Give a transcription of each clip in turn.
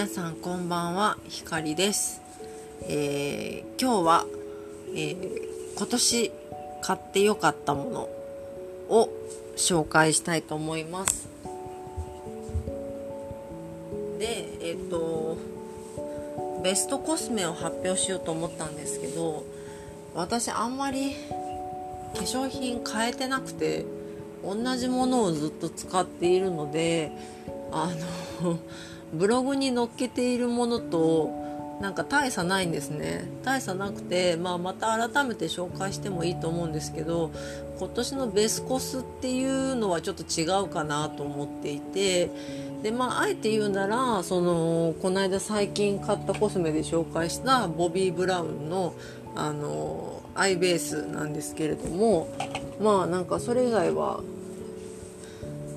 皆さんこんばんはひかりです、えー、今日は、えー、今年買ってよかったものを紹介したいと思います。でえっ、ー、とベストコスメを発表しようと思ったんですけど私あんまり化粧品変えてなくて同じものをずっと使っているのであのブログに載っけているものとなんか大差ないんですね。大差なくて、まあ、また改めて紹介してもいいと思うんですけど今年のベスコスっていうのはちょっと違うかなと思っていてでまああえて言うならそのこの間最近買ったコスメで紹介したボビー・ブラウンのあのアイベースなんですけれどもまあなんかそれ以外は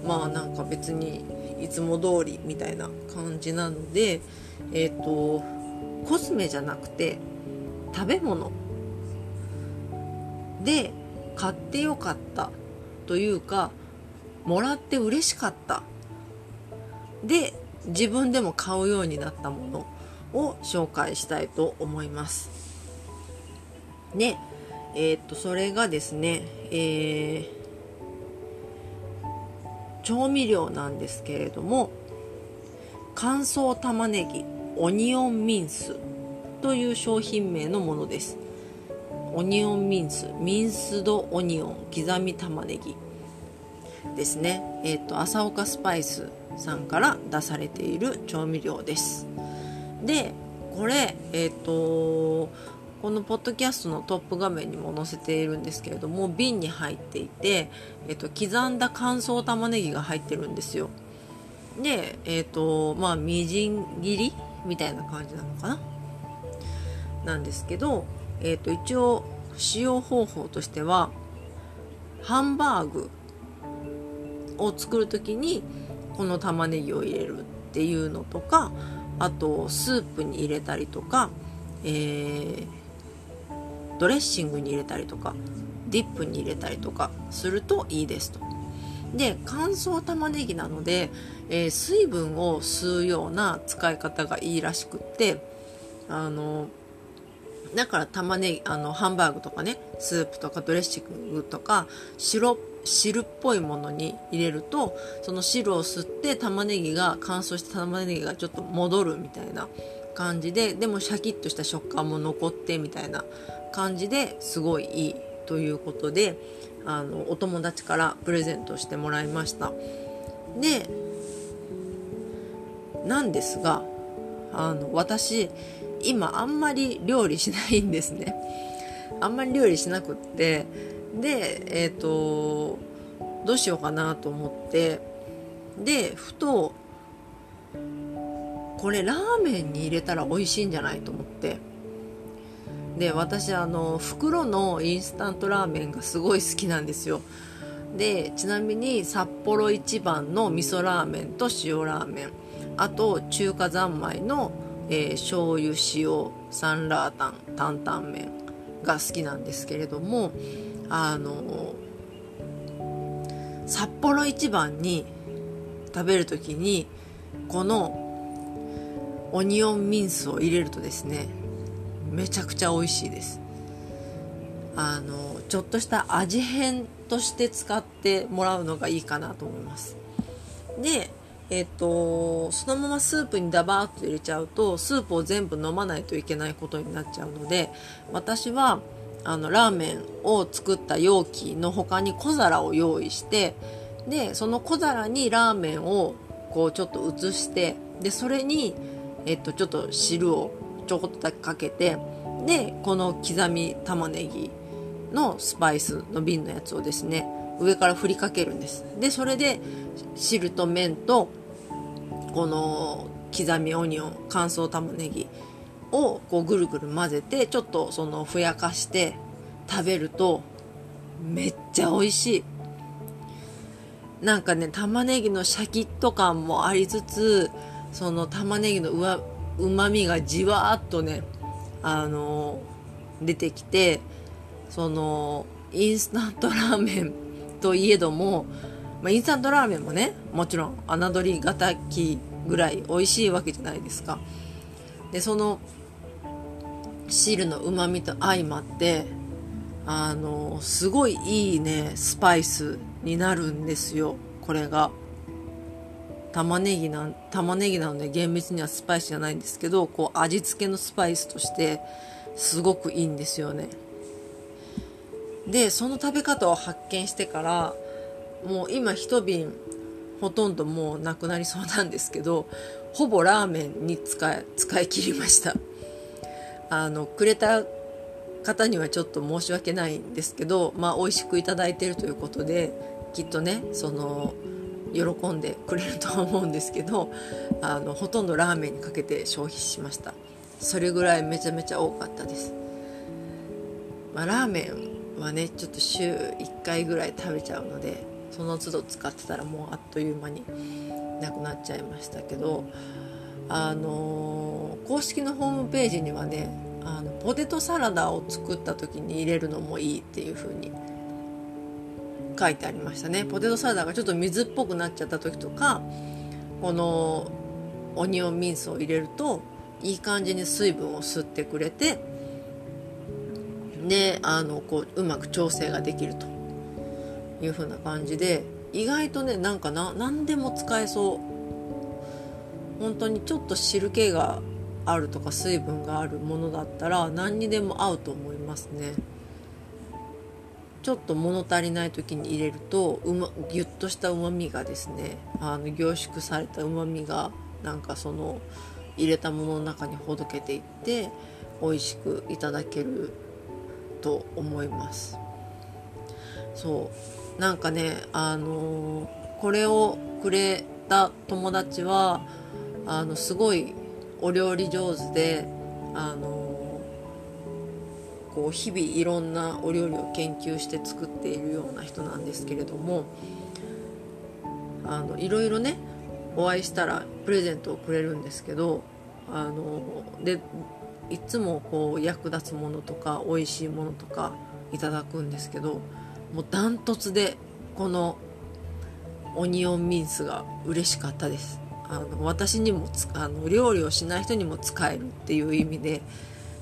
まあなんか別にいつも通りみたいな感じなのでえっ、ー、とコスメじゃなくて食べ物。で買ってよかった。というかもらって嬉しかった。で自分でも買うようになったものを紹介したいと思います。でえー、っとそれがですねえー調味料なんですけれども乾燥玉ねぎオニオンミンスという商品名のものです。オニオンミンスミンスドオニオン刻み玉ねぎですね。えっ、と朝岡スパイスさんから出されている調味料です。でこれえっ、とこのポッドキャストのトップ画面にも載せているんですけれども瓶に入っていて、えっと、刻んだ乾燥玉ねぎが入ってるんですよ。でえっとまあみじん切りみたいな感じなのかな？なんですけど、えっと、一応使用方法としてはハンバーグを作る時にこの玉ねぎを入れるっていうのとかあとスープに入れたりとか、えードレッシングに入れたりとかディップに入れたりとかするといいですと。で乾燥玉ねぎなので、えー、水分を吸うような使い方がいいらしくってあのだから玉ねぎあのハンバーグとかねスープとかドレッシングとか白汁っぽいものに入れるとその汁を吸って玉ねぎが乾燥した玉ねぎがちょっと戻るみたいな感じででもシャキッとした食感も残ってみたいな感じですごいいいということであのお友達からプレゼントしてもらいました。でなんですがあの私今あんまり料理しないんですね。あんまり料理しなくってでえっ、ー、とどうしようかなと思ってでふとこれラーメンに入れたら美味しいんじゃないと思って。で私あの袋のインスタントラーメンがすごい好きなんですよ。でちなみに札幌一番の味噌ラーメンと塩ラーメン。あと中華三昧の、えー、醤油塩サンラータン担々麺が好きなんですけれどもあの札幌一番に食べる時にこのオニオンミンスを入れるとですねめちゃくちゃ美味しいです。あのちょっとした味変として使ってもらうのがいいかなと思います。でえっ、とそのままスープにダバーッと入れちゃうとスープを全部飲まないといけないことになっちゃうので私はあのラーメンを作った容器の他に小皿を用意してでその小皿にラーメンをこうちょっと移してでそれに、えっと、ちょっと汁をちょこっとだけかけてでこの刻み玉ねぎのスパイスの瓶のやつをですね上から振りかけるんです。でそれで汁と麺とこの刻みオニオン乾燥玉ねぎをこうぐるぐる混ぜてちょっとそのふやかして食べるとめっちゃ美味しい。なんかね玉ねぎのシャキッと感もありつつその玉ねぎのうまみがじわーっとねあの出てきてそのインスタントラーメン といえども、まあ、インスタントラーメンもねもちろん侮りがたきぐらい美味しいわけじゃないですか。でその汁のうまみと相まってあのすごいいいねスパイスになるんですよこれが。玉ねぎな玉ねぎなので厳密にはスパイスじゃないんですけどこう味付けのスパイスとしてすごくいいんですよね。でその食べ方を発見してからもう今一瓶ほとんどもうなくなりそうなんですけどほぼラーメンに使い使い切りました。あのくれた方にはちょっと申し訳ないんですけどまあ美味しくいただいてるということできっとねその喜んでくれるとは思うんですけど あのほとんどラーメンにかけて消費しました。それぐらいめちゃめちゃ多かったです、まあ、ラーメンはねちょっと週1回ぐらい食べちゃうのでその都度使ってたらもうあっという間になくなっちゃいましたけどあのー、公式のホームページにはねあのポテトサラダを作った時に入れるのもいいっていう風に書いてありましたね。ポテトサラダがちょっと水っぽくなっちゃった時とかこのオニオンミンスを入れるといい感じに水分を吸ってくれてであのこううまく調整ができると。いう風な感じで意外とねなんかな何でも使えそう。本当にちょっと汁気があるとか水分があるものだったら何にでも合うと思いますね。ちょっと物足りない時に入れるとうまギュッとしたうまみがですねあの凝縮されたうまみがなんかその入れたものの中にほどけていって美味しくいただけると思います。そう。なんかねあのこれをくれた友達はあのすごいお料理上手であのこう日々いろんなお料理を研究して作っているような人なんですけれどもあのいろいろねお会いしたらプレゼントをくれるんですけどあのでいつもこう役立つものとか美味しいものとかいただくんですけどもうダントツでこのオニオンミンスが嬉しかったです。あの私にもあの料理をしない人にも使えるっていう意味で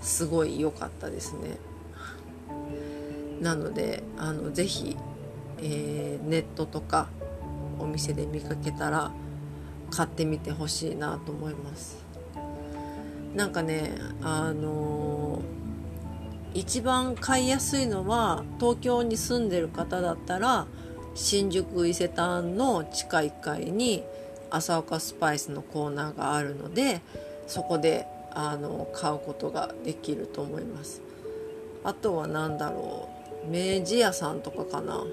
すごい良かったですね。なのであのぜひ、えー、ネットとかお店で見かけたら買ってみてほしいなと思います。なんかねあのー、一番買いやすいのは東京に住んでる方だったら新宿伊勢丹の地下1階に朝岡スパイスのコーナーがあるのでそこであの買うことができると思います。あとは何だろう明治屋さんとかかな。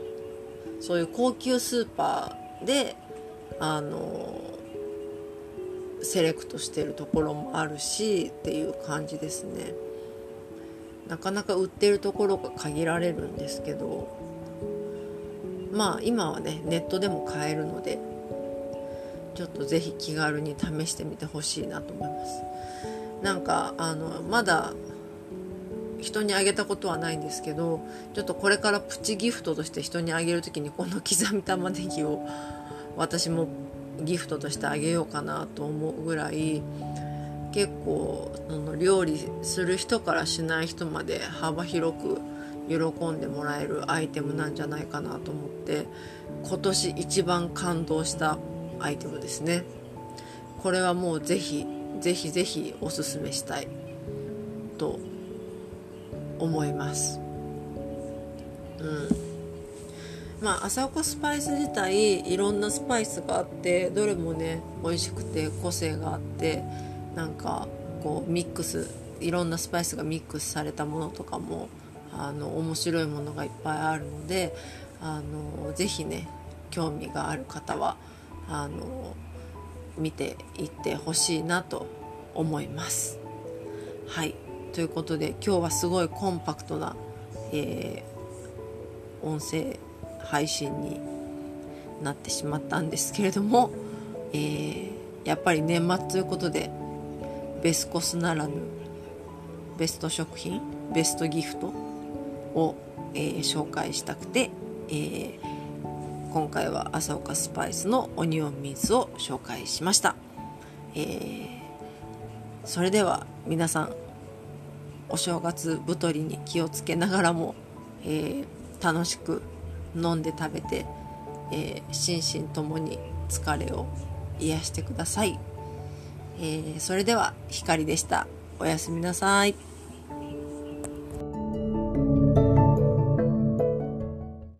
そういう高級スーパーであのセレクトしてるところもあるしっていう感じですね。なかなか売ってるところが限られるんですけど。まあ今はねネットでも買えるのでちょっとぜひ気軽に試してみてほしいなと思います。なんかあのまだ人にあげたことはないんですけどちょっとこれからプチギフトとして人にあげる時にこの刻み玉ねぎを私もギフトとしてあげようかなと思うぐらい結構あの料理する人からしない人まで幅広く喜んでもらえるアイテムなんじゃないかなと思って今年一番感動したアイテムですね。これはもうぜひぜひぜひおすすめしたい。と思います。うん。まあ朝岡スパイス自体いろんなスパイスがあってどれもね美味しくて個性があってなんかこうミックスいろんなスパイスがミックスされたものとかもあの面白いものがいっぱいあるのであのぜひね興味がある方はあの見ていってほしいなと思います。はいということで今日はすごいコンパクトな、えー、音声配信になってしまったんですけれども、えー、やっぱり年末ということでベスコスならぬベスト食品ベストギフトを、えー、紹介したくて、えー、今回は朝岡スパイスのオニオンミスを紹介しました。えー、それでは皆さんお正月太りに気をつけながらも、えー、楽しく飲んで食べて、えー、心身ともに疲れを癒してください、えー、それでは光でした。おやすみなさい。